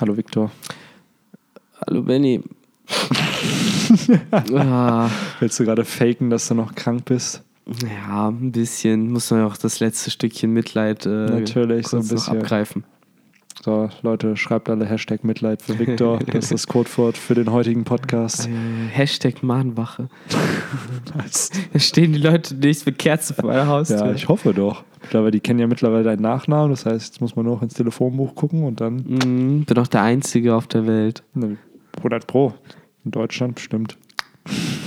Hallo Viktor. Hallo Benny. ah, Willst du gerade faken, dass du noch krank bist? ja, ein bisschen. Muss man ja auch das letzte Stückchen Mitleid äh, Natürlich, so ein bisschen. abgreifen. So, Leute, schreibt alle Hashtag Mitleid für Viktor. Das ist das Codewort für den heutigen Podcast. Äh, Hashtag Mahnwache. Da stehen die Leute nicht mit Kerzen vor meiner Haustür. Ja, ich hoffe doch. Mittlerweile, die kennen ja mittlerweile deinen Nachnamen, das heißt, jetzt muss man nur noch ins Telefonbuch gucken und dann Mhm, bin auch der Einzige auf der Welt. ne, 100 Pro. In Deutschland bestimmt.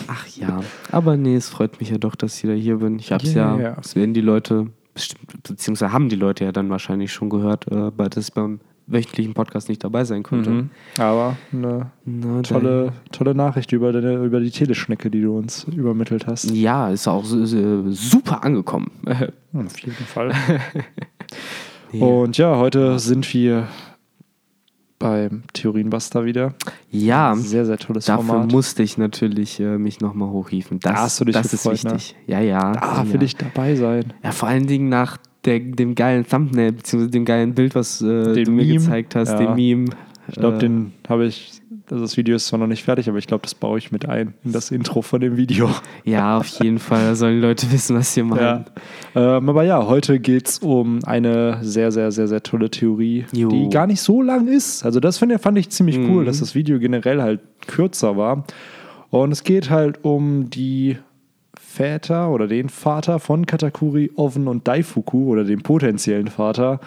Ach ja. Aber nee, es freut mich ja doch, dass ich wieder hier bin. Ich hab's Ja, ja, das werden die Leute, beziehungsweise haben die Leute ja dann wahrscheinlich schon gehört, äh, weil das beim wöchentlichen Podcast nicht dabei sein konnte. Mhm. Aber eine Na, tolle, tolle Nachricht über, deine, über die Teleschnecke, die du uns übermittelt hast. Ja, ist auch super angekommen. Auf jeden Fall. Und ja, heute sind wir beim Theorienbuster wieder. ja, Sehr, sehr tolles dafür Format. musste ich natürlich äh, mich nochmal hochhieven. Das, Da hast du dich das gefreut, ist wichtig. Ja, ja. Ah, ja. will ich dabei sein. Ja, vor allen Dingen nach der, dem geilen Thumbnail, beziehungsweise dem geilen Bild, was äh, du mir Meme? gezeigt hast, Ja. dem Meme. Ich glaube, Äh, den habe ich, also das Video ist zwar noch nicht fertig, aber ich glaube, das baue ich mit ein in das Intro von dem Video. Ja, auf jeden Fall. Da sollen die Leute wissen, was wir meinen. Ja. Ähm, aber ja, heute geht es um eine sehr, sehr, sehr, sehr tolle Theorie, Jo. die gar nicht so lang ist. Also das finde, fand ich ziemlich cool, Mhm. dass das Video generell halt kürzer war. Und es geht halt um die Väter oder den Vater von Katakuri, Oven und Daifuku oder den potenziellen Vater.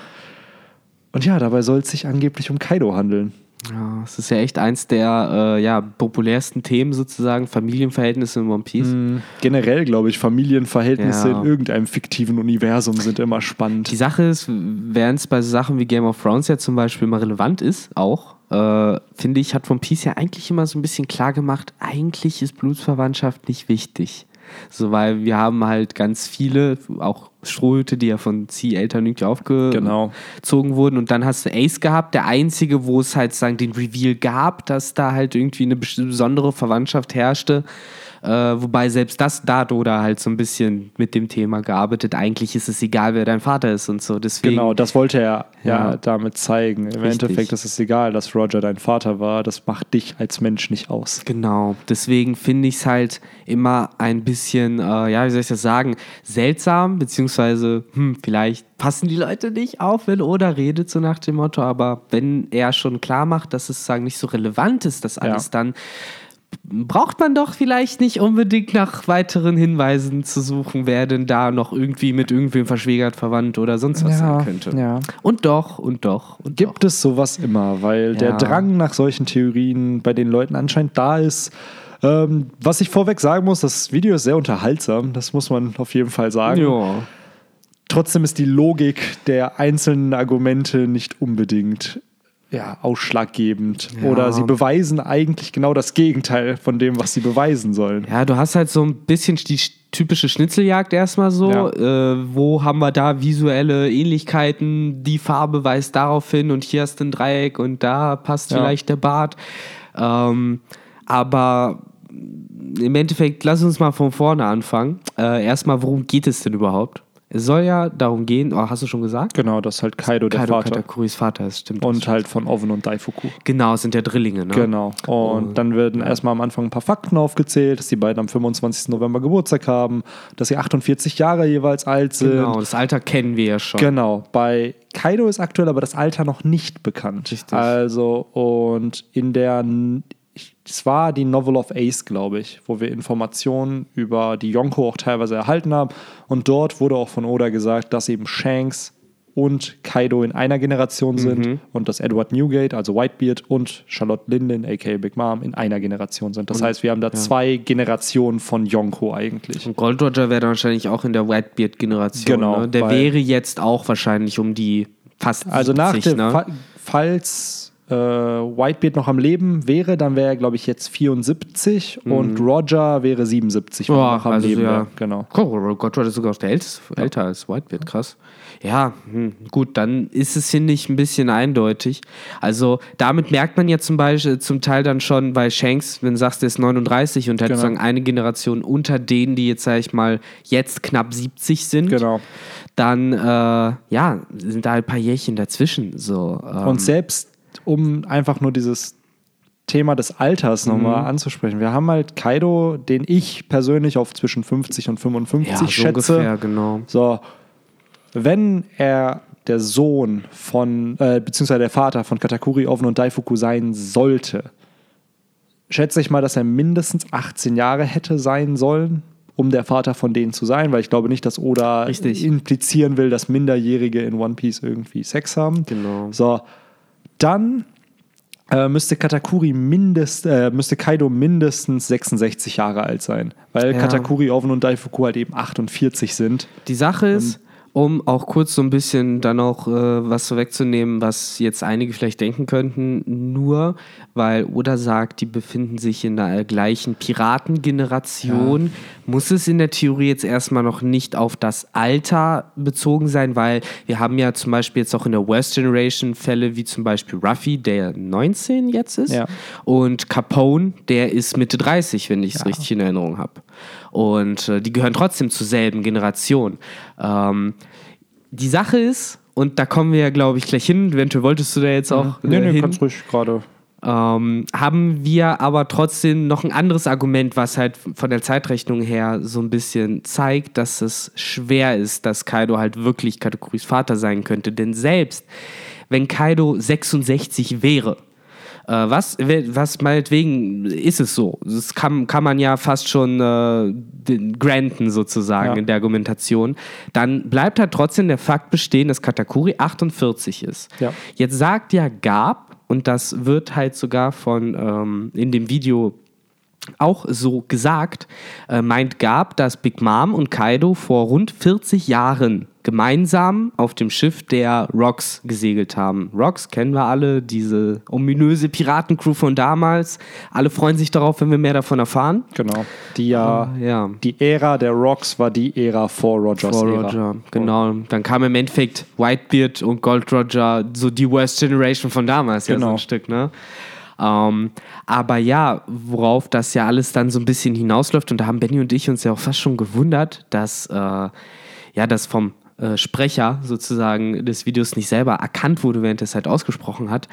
Und ja, dabei soll es sich angeblich um Kaido handeln. Ja, es ist ja echt eins der äh, ja, populärsten Themen sozusagen, Familienverhältnisse in One Piece. Generell, glaube ich, Familienverhältnisse Ja. in irgendeinem fiktiven Universum sind immer Die spannend. Sache ist, während es bei so Sachen wie Game of Thrones ja zum Beispiel mal relevant ist, auch, äh, finde ich, hat One Piece ja eigentlich immer so ein bisschen klar gemacht, eigentlich ist Blutsverwandtschaft nicht wichtig. So, weil wir haben halt ganz viele, auch Strohhüte, die ja von Zieh-Eltern irgendwie aufgezogen Genau. wurden. Und dann hast du Ace gehabt, der einzige, wo es halt sagen, den Reveal gab, dass da halt irgendwie eine bes- besondere Verwandtschaft herrschte. Äh, wobei selbst das da hat Oda halt so ein bisschen mit dem Thema gearbeitet. Eigentlich ist es egal, wer dein Vater ist und so. Deswegen, Genau, das wollte er ja, Ja. damit zeigen. Im Richtig. Endeffekt ist es egal, dass Roger dein Vater war. Das macht dich als Mensch nicht aus. Genau, deswegen finde ich es halt immer ein bisschen, äh, ja, wie soll ich das sagen, seltsam, beziehungsweise, hm, vielleicht passen die Leute nicht auf, wenn Oda redet, so nach dem Motto, aber wenn er schon klar macht, dass es sagen nicht so relevant ist, das alles, Ja. dann braucht man doch vielleicht nicht unbedingt nach weiteren Hinweisen zu suchen, wer denn da noch irgendwie mit irgendwem verschwägert, verwandt oder sonst was sein könnte. ja. Und doch, und doch, und doch. Gibt es sowas immer, weil der Ja. Drang nach solchen Theorien bei den Leuten anscheinend da ist. Ähm, was ich vorweg sagen muss, das Video ist sehr unterhaltsam, das muss man auf jeden Fall sagen. Ja. Trotzdem ist die Logik der einzelnen Argumente nicht unbedingt ja, ausschlaggebend. Ja. Oder sie beweisen eigentlich genau das Gegenteil von dem, was sie beweisen sollen. Ja, du hast halt so ein bisschen die sch- typische Schnitzeljagd erstmal so. Ja. Äh, wo haben wir da visuelle Ähnlichkeiten? Die Farbe weist darauf hin und hier hast du ein Dreieck und da passt Ja. vielleicht der Bart. Ähm, aber im Endeffekt, lass uns mal von vorne anfangen. Äh, erstmal, worum geht es denn überhaupt? Es soll ja darum gehen, oh, hast du schon gesagt? Genau, dass halt Kaido der Kaido Vater Katakuris Vater ist, stimmt. und halt von Oven und Daifuku. genau, es sind ja Drillinge, ne? Genau. Und Und- dann werden erstmal am Anfang ein paar Fakten aufgezählt, dass die beiden am 25. November Geburtstag haben, dass sie 48 Jahre jeweils alt sind. Genau, das Alter kennen wir ja schon. Genau. Bei Kaido ist aktuell aber das Alter noch nicht bekannt. Richtig. Also, und in der, es war die Novel of Ace, glaube ich, wo wir Informationen über die Yonko auch teilweise erhalten haben. Und dort wurde auch von Oda gesagt, dass eben Shanks und Kaido in einer Generation sind Mhm. und dass Edward Newgate, also Whitebeard, und Charlotte Linden, aka Big Mom, in einer Generation sind. Das heißt, wir haben da zwei Generationen von Yonko eigentlich. Und Gold Roger wäre wahrscheinlich auch in der Whitebeard-Generation. Genau, Ne? Der wäre jetzt auch wahrscheinlich um die fast Also nach 70, dem, ne? Fa falls äh, Whitebeard noch am Leben wäre, dann wäre er, glaube ich, jetzt 74 und Roger wäre 77, wenn er Boah, noch am also Leben ja. wäre. Genau. Oh, Gold Roger ist sogar der älteste, älter als Whitebeard, krass. Ja, hm, gut, dann ist es, finde ich, ein bisschen eindeutig. Also damit merkt man ja zum Beispiel zum Teil dann schon bei Shanks, wenn du sagst, der ist 39 und hat Genau. sozusagen eine Generation unter denen, die jetzt, sag ich mal, jetzt knapp 70 sind. Genau. Dann, äh, ja, sind da ein paar Jährchen dazwischen. So, ähm, Und selbst um einfach nur dieses Thema des Alters nochmal anzusprechen. Wir haben halt Kaido, den ich persönlich auf zwischen 50 und 55 Ja, so schätze. ungefähr, genau. So, wenn er der Sohn von, äh, beziehungsweise der Vater von Katakuri, Oven und Daifuku sein sollte, schätze ich mal, dass er mindestens 18 Jahre hätte sein sollen, um der Vater von denen zu sein, weil ich glaube nicht, dass Oda Richtig. implizieren will, dass Minderjährige in One Piece irgendwie Sex haben. Genau. So, dann äh, müsste Katakuri mindest, äh, müsste Kaido mindestens 66 Jahre alt sein, weil Ja. Katakuri, Oven und Daifuku halt eben 48 sind. Die Sache ist, um auch kurz so ein bisschen dann auch äh, was so wegzunehmen, was jetzt einige vielleicht denken könnten, nur weil Oda sagt, die befinden sich in der gleichen Piratengeneration, muss es in der Theorie jetzt erstmal noch nicht auf das Alter bezogen sein, weil wir haben ja zum Beispiel jetzt auch in der Worst Generation Fälle wie zum Beispiel Ruffy, der 19 jetzt ist, Ja. und Capone, der ist Mitte 30, wenn ich es Ja. richtig in Erinnerung habe. Und äh, die gehören trotzdem zur selben Generation. Ähm, die Sache ist, und da kommen wir ja, glaube ich, gleich hin, eventuell wolltest du da jetzt auch Nee, äh, nee, hin, kannst ruhig gerade. ähm, haben wir aber trotzdem noch ein anderes Argument, was halt von der Zeitrechnung her so ein bisschen zeigt, dass es schwer ist, dass Kaido halt wirklich Kategories Vater sein könnte. Denn selbst wenn Kaido 66 wäre, äh, was, was meinetwegen ist es so? Das kann, kann man ja fast schon äh, granten sozusagen Ja. in der Argumentation. Dann bleibt halt trotzdem der Fakt bestehen, dass Katakuri 48 ist. Ja. Jetzt sagt ja Gab, und das wird halt sogar von ähm, in dem Video auch so gesagt, äh, meint Gab, dass Big Mom und Kaido vor rund 40 Jahren gemeinsam auf dem Schiff der Rocks gesegelt haben. Rocks kennen wir alle, diese ominöse Piratencrew von damals. Alle freuen sich darauf, wenn wir mehr davon erfahren. Genau. Die ja, Ja. die Ära der Rocks war die Ära vor Rogers Vor Ära. Roger, genau. Dann kam im Endeffekt Whitebeard und Gold Roger, so die Worst Generation von damals, ja, so Genau. ein Stück, ne? Ähm, aber ja, worauf das ja alles dann so ein bisschen hinausläuft, und da haben Benny und ich uns ja auch fast schon gewundert, dass äh, ja das vom äh, Sprecher sozusagen des Videos nicht selber erkannt wurde, während er es halt ausgesprochen hat.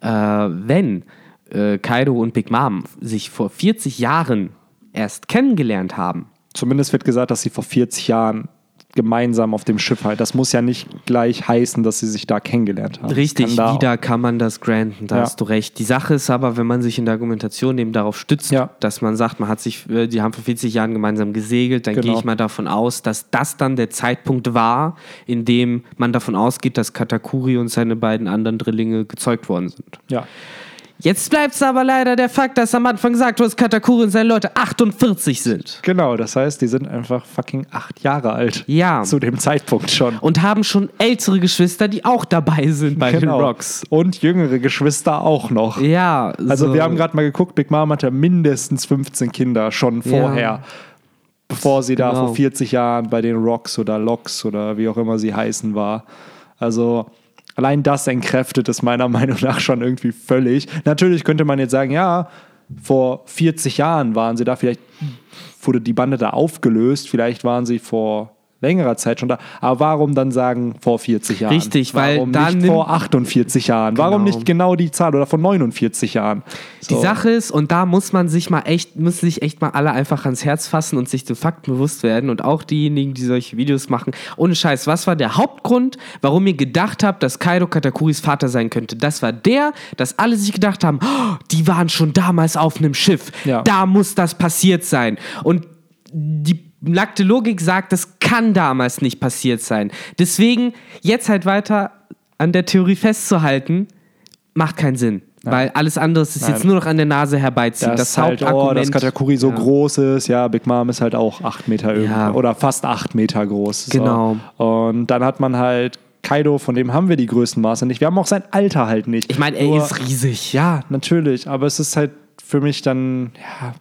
Äh, wenn äh, Kaido und Big Mom sich vor 40 Jahren erst kennengelernt haben, Zumindest wird gesagt, dass sie vor 40 Jahren gemeinsam auf dem Schiff halt. Das muss ja nicht gleich heißen, dass sie sich da kennengelernt haben. Richtig, Kann da wieder kann man das granten, da Ja. hast du recht. Die Sache ist aber, wenn man sich in der Argumentation eben darauf stützt, Ja. dass man sagt, man hat sich, äh, die haben vor 40 Jahren gemeinsam gesegelt, dann Genau. gehe ich mal davon aus, dass das dann der Zeitpunkt war, in dem man davon ausgeht, dass Katakuri und seine beiden anderen Drillinge gezeugt worden sind. Ja. Jetzt bleibt es aber leider der Fakt, dass am Anfang gesagt wurde, dass Katakuri und seine Leute 48 sind. Genau, das heißt, die sind einfach fucking acht Jahre alt. Ja. Zu dem Zeitpunkt schon. Und haben schon ältere Geschwister, die auch dabei sind bei den Rocks. Und jüngere Geschwister auch noch. Ja, Also so. wir haben gerade mal geguckt, Big Mom hatte mindestens 15 Kinder schon vorher. Bevor sie da Genau. vor 40 Jahren bei den Rocks oder Locks oder wie auch immer sie heißen war. Also allein das entkräftet es meiner Meinung nach schon irgendwie völlig. Natürlich könnte man jetzt sagen, ja, vor 40 Jahren waren sie da, vielleicht wurde die Bande da aufgelöst, vielleicht waren sie vor längerer Zeit schon da. Aber warum dann sagen vor 40 Jahren? Richtig, weil warum da nicht vor 48 Jahren? Warum Genau. nicht genau die Zahl oder vor 49 Jahren? Die So. Sache ist, und da muss man sich mal echt, müssen sich echt mal alle einfach ans Herz fassen und sich den Fakten bewusst werden und auch diejenigen, die solche Videos machen. Ohne Scheiß, was war der Hauptgrund, warum ihr gedacht habt, dass Kaido Katakuris Vater sein könnte? Das war der, dass alle sich gedacht haben, oh, die waren schon damals auf einem Schiff. Ja. Da muss das passiert sein. Und die nackte Logik sagt, das kann damals nicht passiert sein. Deswegen jetzt halt weiter an der Theorie festzuhalten, macht keinen Sinn. Weil alles andere ist Nein. jetzt nur noch an der Nase herbeiziehen. Das, Das, halt, oh, dass Katakuri so Ja. groß ist. Ja, Big Mom ist halt auch 8 Meter irgendwie. Ja. Oder fast 8 Meter groß. So. Genau. Und dann hat man halt Kaido, von dem haben wir die größten Maße nicht. Wir haben auch sein Alter halt nicht. Ich meine, er Nur- ist riesig. Ja, natürlich. Aber es ist halt für mich dann, ja,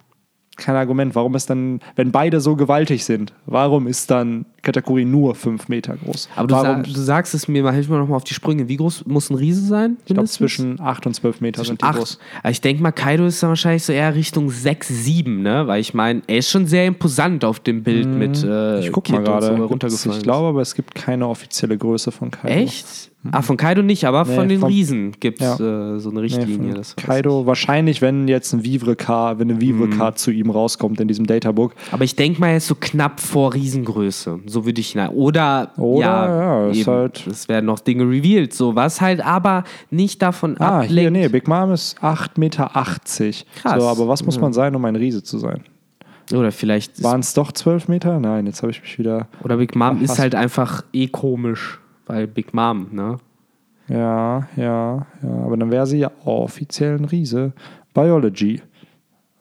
kein Argument. Warum ist dann, wenn beide so gewaltig sind, warum ist dann Kategorie nur 5 Meter groß. Aber du, Warum? du sagst es mir, mal hilf mir nochmal auf die Sprünge. Wie groß muss ein Riese sein? ich glaube, zwischen 8 und 12 Meter sind die Acht. groß. Also ich denke mal, Kaido ist dann wahrscheinlich so eher Richtung 6, 7, ne? Weil ich meine, er ist schon sehr imposant auf dem Bild mit äh, Mhm. Ich guck Kid mal so, gerade. er Gibt's- runtergefallen ich glaube aber, es gibt keine offizielle Größe von Kaido. Echt? Ah, von Kaido nicht, aber Nee, von den vom- Riesen gibt es Ja. äh, so eine Nee, Richtlinie. weiß Kaido, wahrscheinlich, wenn jetzt ein Vivre-Card, wenn eine Vivre-Card zu ihm rauskommt in diesem Databook. Aber ich denke mal, er ist so knapp vor Riesengröße. So würde ich hinein. Oder, Oder, ja, ja, eben, halt- es werden noch Dinge revealed. So, was halt aber nicht davon Ah, ablenkt. hier, nee, Big Mom ist 8,80 Meter. Krass. So, aber was muss man sein, um ein Riese zu sein? Oder vielleicht Waren es doch 12 Meter? Nein, jetzt habe ich mich wieder. Oder Big Mom ist halt einfach eh komisch, weil Big Mom, ne? Ja, ja, ja. Aber dann wäre sie ja offiziell ein Riese. Biology.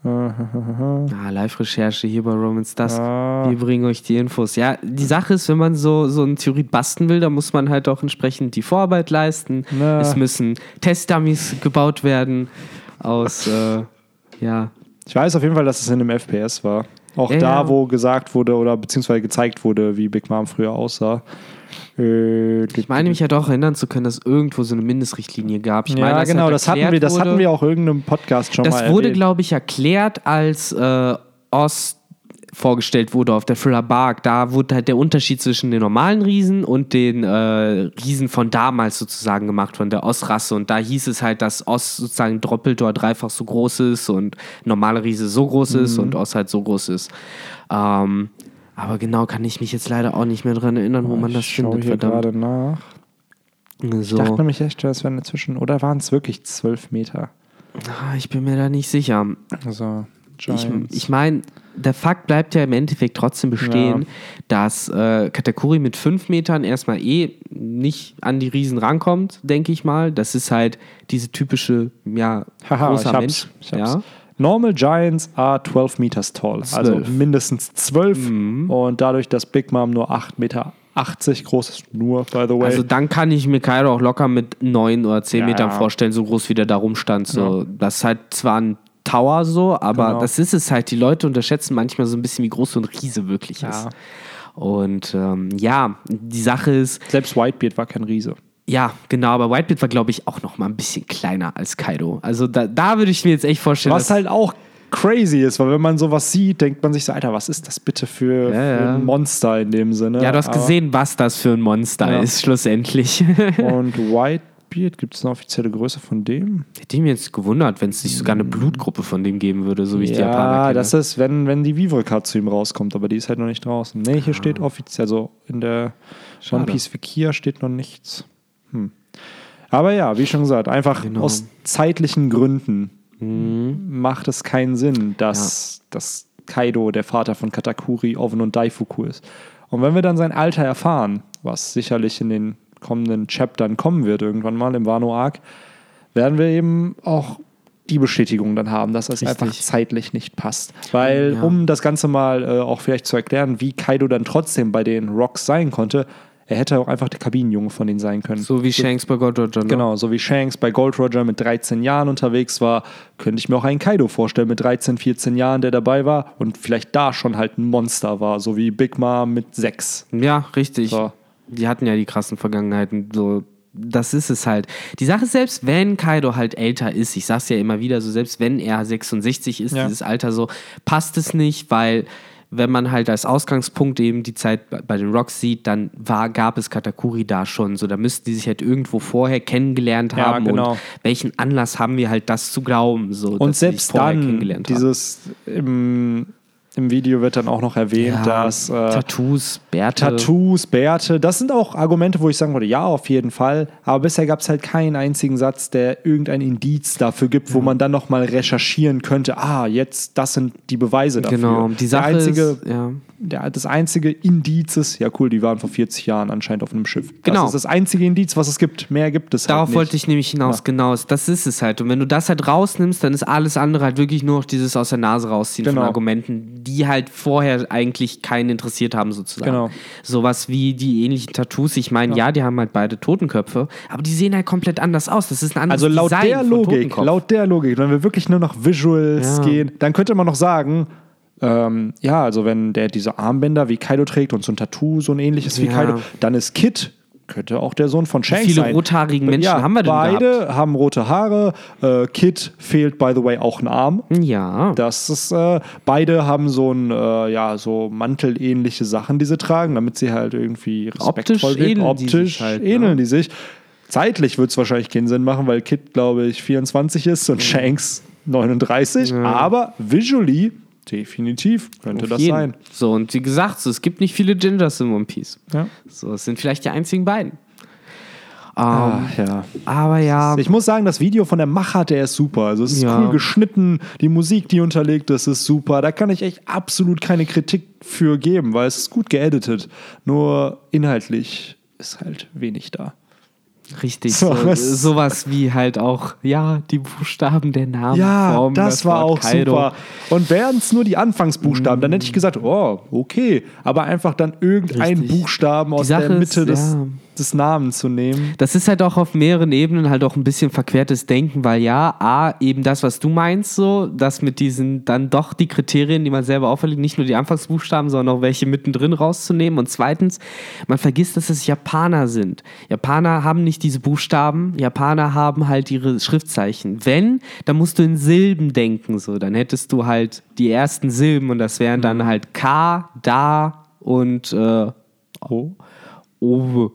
Ah, Live-Recherche hier bei Romans Dusk. Ah. Wir bringen euch die Infos. Ja, die Sache ist, wenn man so, so eine Theorie basteln will, dann muss man halt auch entsprechend die Vorarbeit leisten. Na. Es müssen Testdummies gebaut werden aus, äh, ja, Ich weiß auf jeden Fall, dass es in einem FPS war. Auch Ja, da, wo gesagt wurde oder beziehungsweise gezeigt wurde, wie Big Mom früher aussah. Äh, Ich meine mich ja doch erinnern zu können, dass irgendwo so eine Mindestrichtlinie gab. Ich meine, ja, dass genau, halt das hatten wir, das wurde, hatten wir auch in irgendeinem Podcast schon mal Das wurde, glaube ich, erklärt, als äh, Ost vorgestellt wurde auf der Thriller Bark. Da wurde halt der Unterschied zwischen den normalen Riesen und den äh, Riesen von damals sozusagen gemacht, von der Ost-Rasse. Und da hieß es halt, dass Ost sozusagen doppelt oder dreifach so groß ist und normale Riese so groß Mhm. ist und Ost halt so groß ist. Ähm, aber genau kann ich mich jetzt leider auch nicht mehr dran erinnern, wo man das ich findet. hier Verdammt. gerade nach. Ich So. dachte nämlich echt, das wären inzwischen, oder waren es wirklich 12 Meter? Ah, ich bin mir da nicht sicher. Also, Ich, Giants. ich meine, der Fakt bleibt ja im Endeffekt trotzdem bestehen, Ja. dass äh, Katakuri mit 5 Metern erstmal eh nicht an die Riesen rankommt, denke ich mal. Das ist halt diese typische, ja, Haha, großer ich hab's. Mensch. Ich hab's. Ja? Normal Giants are 12 meters tall. Also Zwölf. mindestens 12. Mhm. Und dadurch, dass Big Mom nur 8,80 Meter groß ist, nur, by the way. Also dann kann ich mir Kairo auch locker mit 9 oder 10 Ja. Metern vorstellen, so groß wie der da rumstand. So. Das ist halt zwar ein Tower so, aber Genau. das ist es halt. Die Leute unterschätzen manchmal so ein bisschen, wie groß so ein Riese wirklich ist. Ja. Und ähm, ja, die Sache ist, Selbst Whitebeard war kein Riese. Ja, genau, aber Whitebeard war, glaube ich, auch noch mal ein bisschen kleiner als Kaido. Also da, da würde ich mir jetzt echt vorstellen, Was dass, halt auch crazy ist, weil wenn man sowas sieht, denkt man sich so, Alter, was ist das bitte für, Ja, für ein Monster in dem Sinne? ja, du hast Aber- gesehen, was das für ein Monster Ja. ist, schlussendlich. Und Whitebeard, gibt es eine offizielle Größe von dem? Hätte ich mir jetzt gewundert, wenn es nicht sogar eine Blutgruppe von dem geben würde, so wie ich die Japaner ja, kenne. das ist, wenn, wenn die Vivre-Card zu ihm rauskommt, aber die ist halt noch nicht draußen. Nee, hier steht offiziell, also in der One Ah. Schade. Piece Wikia steht noch nichts. Hm. Aber ja, wie schon gesagt, einfach Genau. aus zeitlichen Gründen Mhm. macht es keinen Sinn, dass, dass Kaido der Vater von Katakuri, Oven und Daifuku ist. Und wenn wir dann sein Alter erfahren, was sicherlich in den kommenden Chaptern kommen wird, irgendwann mal im Wano Arc, werden wir eben auch die Bestätigung dann haben, dass es Richtig. einfach zeitlich nicht passt. Weil, Ja. um das Ganze mal äh, auch vielleicht zu erklären, wie Kaido dann trotzdem bei den Rocks sein konnte, er hätte auch einfach der Kabinenjunge von denen sein können. so wie Shanks bei Gold Roger. ne? Genau, so wie Shanks bei Gold Roger mit 13 Jahren unterwegs war, könnte ich mir auch einen Kaido vorstellen mit 13, 14 Jahren, der dabei war und vielleicht da schon halt ein Monster war, so wie Big Mom mit 6. Ja, richtig. So. Die hatten ja die krassen Vergangenheiten. So, das ist es halt. Die Sache ist, selbst wenn Kaido halt älter ist, ich sag's ja immer wieder, so selbst wenn er 66 ist, Ja. dieses Alter so, passt es nicht, weil wenn man halt als Ausgangspunkt eben die Zeit bei- den Rocks sieht, dann war, gab es Katakuri da schon. So, da müssten die sich halt irgendwo vorher kennengelernt Ja, haben. genau. Und welchen Anlass haben wir halt, das zu glauben? So, Und selbst dann, kennengelernt haben. dieses im, im Video wird dann auch noch erwähnt, Ja, dass äh, Tattoos, Bärte. Tattoos, Bärte, das sind auch Argumente, wo ich sagen würde, ja, auf jeden Fall. Aber bisher gab es halt keinen einzigen Satz, der irgendein Indiz dafür gibt, wo man dann nochmal recherchieren könnte, ah, jetzt, das sind die Beweise dafür. Genau, die Sache der einzige, ist, ja. der, das einzige Indiz ist, ja cool, die waren vor 40 Jahren anscheinend auf einem Schiff. Genau. Das ist das einzige Indiz, was es gibt. Mehr gibt es Darauf halt nicht. wollte ich nämlich hinaus, genau. Das ist es halt. Und wenn du das halt rausnimmst, dann ist alles andere halt wirklich nur noch dieses aus der Nase rausziehen Genau. von Argumenten, die halt vorher eigentlich keinen interessiert haben, sozusagen. Genau. Sowas wie die ähnlichen Tattoos. Ich meine, ja. die haben halt beide Totenköpfe, aber die sehen halt komplett anders aus. Das ist ein anderes Also laut Design der Logik, laut der Logik, wenn wir wirklich nur noch Visuals Ja. gehen, dann könnte man noch sagen, ähm, ja, also wenn der diese Armbänder wie Kaido trägt und so ein Tattoo so ein ähnliches wie Ja. Kaido, dann ist Kid könnte auch der Sohn von Shanks viele sein. rothaarigen Menschen ja, haben wir denn Beide haben rote Haare. Äh, Kid fehlt, by the way, auch ein Arm. Ja. Das ist, äh, beide haben so ein, äh, ja, so mantelähnliche Sachen, die sie tragen, damit sie halt irgendwie Optisch respektvoll wirken. ähneln die Optisch sich halt, ne? ähneln die sich. Zeitlich wird es wahrscheinlich keinen Sinn machen, weil Kid, glaube ich, 24 ist und Shanks 39. Aber visually definitiv könnte Auf das jeden. sein. So, und wie gesagt, so, es gibt nicht viele Gingers in One Piece. Ja. So, es sind vielleicht die einzigen beiden. Ähm, Ah, ja. Aber ja, Ich muss sagen, das Video von der Macher, der ist super. Also es ist Ja. cool geschnitten, die Musik, die unterlegt ist, ist super. Da kann ich echt absolut keine Kritik für geben, weil es ist gut geeditet. Nur inhaltlich ist halt wenig da. Richtig. So, So, was- sowas wie halt auch, ja, die Buchstaben der Namen. Ja, formen das, war Wort auch Kaido. super. Und wären es nur die Anfangsbuchstaben, dann hätte ich gesagt, oh, okay. Aber einfach dann irgendein Richtig. Buchstaben aus der Mitte ist, des, ja. Des Namens zu nehmen. Das ist halt auch auf mehreren Ebenen halt auch ein bisschen verquertes Denken, weil ja, A, eben das, was du meinst, so, das mit diesen dann doch die Kriterien, die man selber auferlegt, nicht nur die Anfangsbuchstaben, sondern auch welche mittendrin rauszunehmen. Und zweitens, man vergisst, dass es Japaner sind. Japaner haben nicht diese Buchstaben, Japaner haben halt ihre Schriftzeichen. Wenn, dann musst du in Silben denken, so, dann hättest du halt die ersten Silben und das wären dann halt K, Da und äh, Oh. Owe.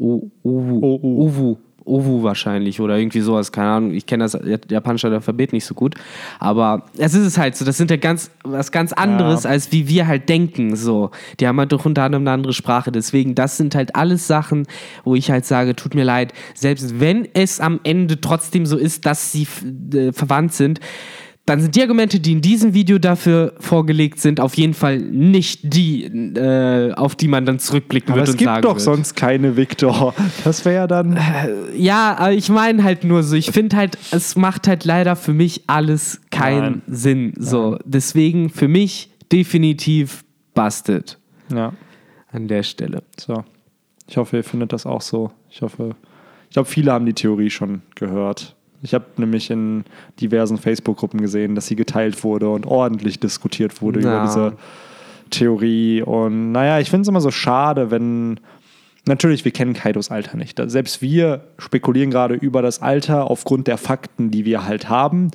Owu. Owu wahrscheinlich oder irgendwie sowas, keine Ahnung. Ich kenne das japanische Alphabet nicht so gut. Aber es ist es halt so, das sind ja ganz, was ganz anderes, Ja. als wie wir halt denken. So. Die haben halt doch unter anderem eine andere Sprache. Deswegen, das sind halt alles Sachen, wo ich halt sage, tut mir leid, selbst wenn es am Ende trotzdem so ist, dass sie äh, verwandt sind, dann sind die Argumente, die in diesem Video dafür vorgelegt sind, auf jeden Fall nicht die, äh, auf die man dann zurückblicken Aber wird es und gibt sagen doch wird. sonst keine Victor. Das wäre ja dann. Ja, aber ich meine halt nur so, ich finde halt, es macht halt leider für mich alles keinen Nein. Sinn. So, deswegen für mich definitiv busted Ja. an der Stelle. So. Ich hoffe, ihr findet das auch so. Ich hoffe, ich glaube, viele haben die Theorie schon gehört. Ich habe nämlich in diversen Facebook-Gruppen gesehen, dass sie geteilt wurde und ordentlich diskutiert wurde Ja. über diese Theorie. Und naja, ich finde es immer so schade, wenn. Natürlich, wir kennen Kaidos Alter nicht. Selbst wir spekulieren gerade über das Alter aufgrund der Fakten, die wir halt haben.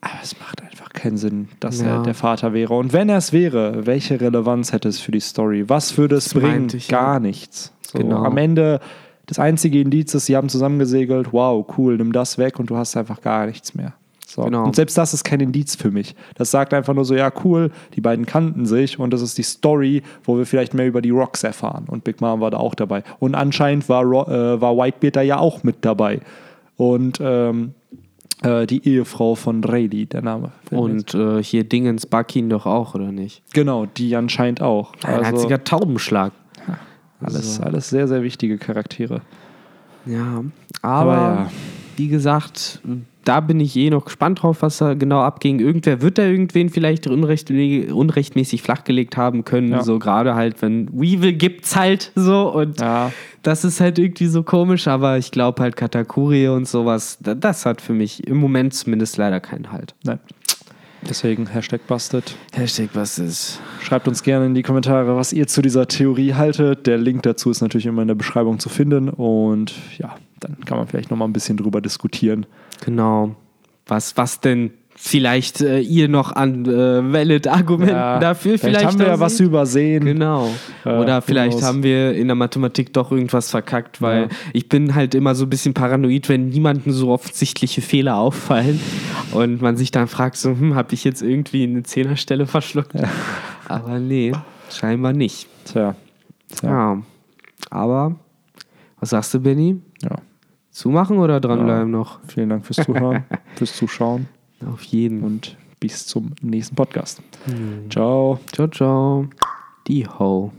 Aber es macht einfach keinen Sinn, dass Ja. er der Vater wäre. Und wenn er es wäre, welche Relevanz hätte es für die Story? Was würde es Das bringen? ich, ja. Gar nichts. So, Genau. Am Ende, das einzige Indiz ist, sie haben zusammengesegelt. Wow, cool, nimm das weg und du hast einfach gar nichts mehr. So. Genau. Und selbst das ist kein Indiz für mich. Das sagt einfach nur so, ja, cool, die beiden kannten sich und das ist die Story, wo wir vielleicht mehr über die Rocks erfahren. Und Big Mom war da auch dabei. Und anscheinend war, äh, war Whitebeard da ja auch mit dabei. Und ähm, äh, die Ehefrau von Rayleigh, der Name. Und äh, hier Dingens Buckin doch auch, oder nicht? Genau, die anscheinend auch. Ein Also, einziger Taubenschlag. Alles, alles sehr, sehr wichtige Charaktere. Ja, aber, Aber ja. wie gesagt, da bin ich eh noch gespannt drauf, was da genau abging. Irgendwer wird da irgendwen vielleicht unrecht, unrechtmäßig flachgelegt haben können. Ja. So gerade halt, wenn Weevil gibt's halt so und Ja, das ist halt irgendwie so komisch, aber ich glaube halt Katakuri und sowas, da- das hat für mich im Moment zumindest leider keinen Halt. nein. Deswegen Hashtag Busted. Hashtag ist. Schreibt uns gerne in die Kommentare, was ihr zu dieser Theorie haltet. Der Link dazu ist natürlich immer in der Beschreibung zu finden. Und ja, dann kann man vielleicht nochmal ein bisschen drüber diskutieren. Genau. Was, was denn vielleicht äh, ihr noch an äh, valid Argumenten dafür vielleicht, haben wir ja was übersehen. Genau. Äh, Oder vielleicht knows? haben wir in der Mathematik doch irgendwas verkackt, weil Ja. ich bin halt immer so ein bisschen paranoid, wenn niemandem so offensichtliche Fehler auffallen und man sich dann fragt, so, hm, habe ich jetzt irgendwie eine Zehnerstelle verschluckt? Aber nee, scheinbar nicht. Tja. Tja. Ja. Aber, was sagst du, Benny? ja. Zumachen oder dranbleiben noch? Vielen Dank fürs Zuhören, fürs Zuschauen Auf jeden. und bis zum nächsten Podcast. Ciao. Ciao, ciao. Die Ho.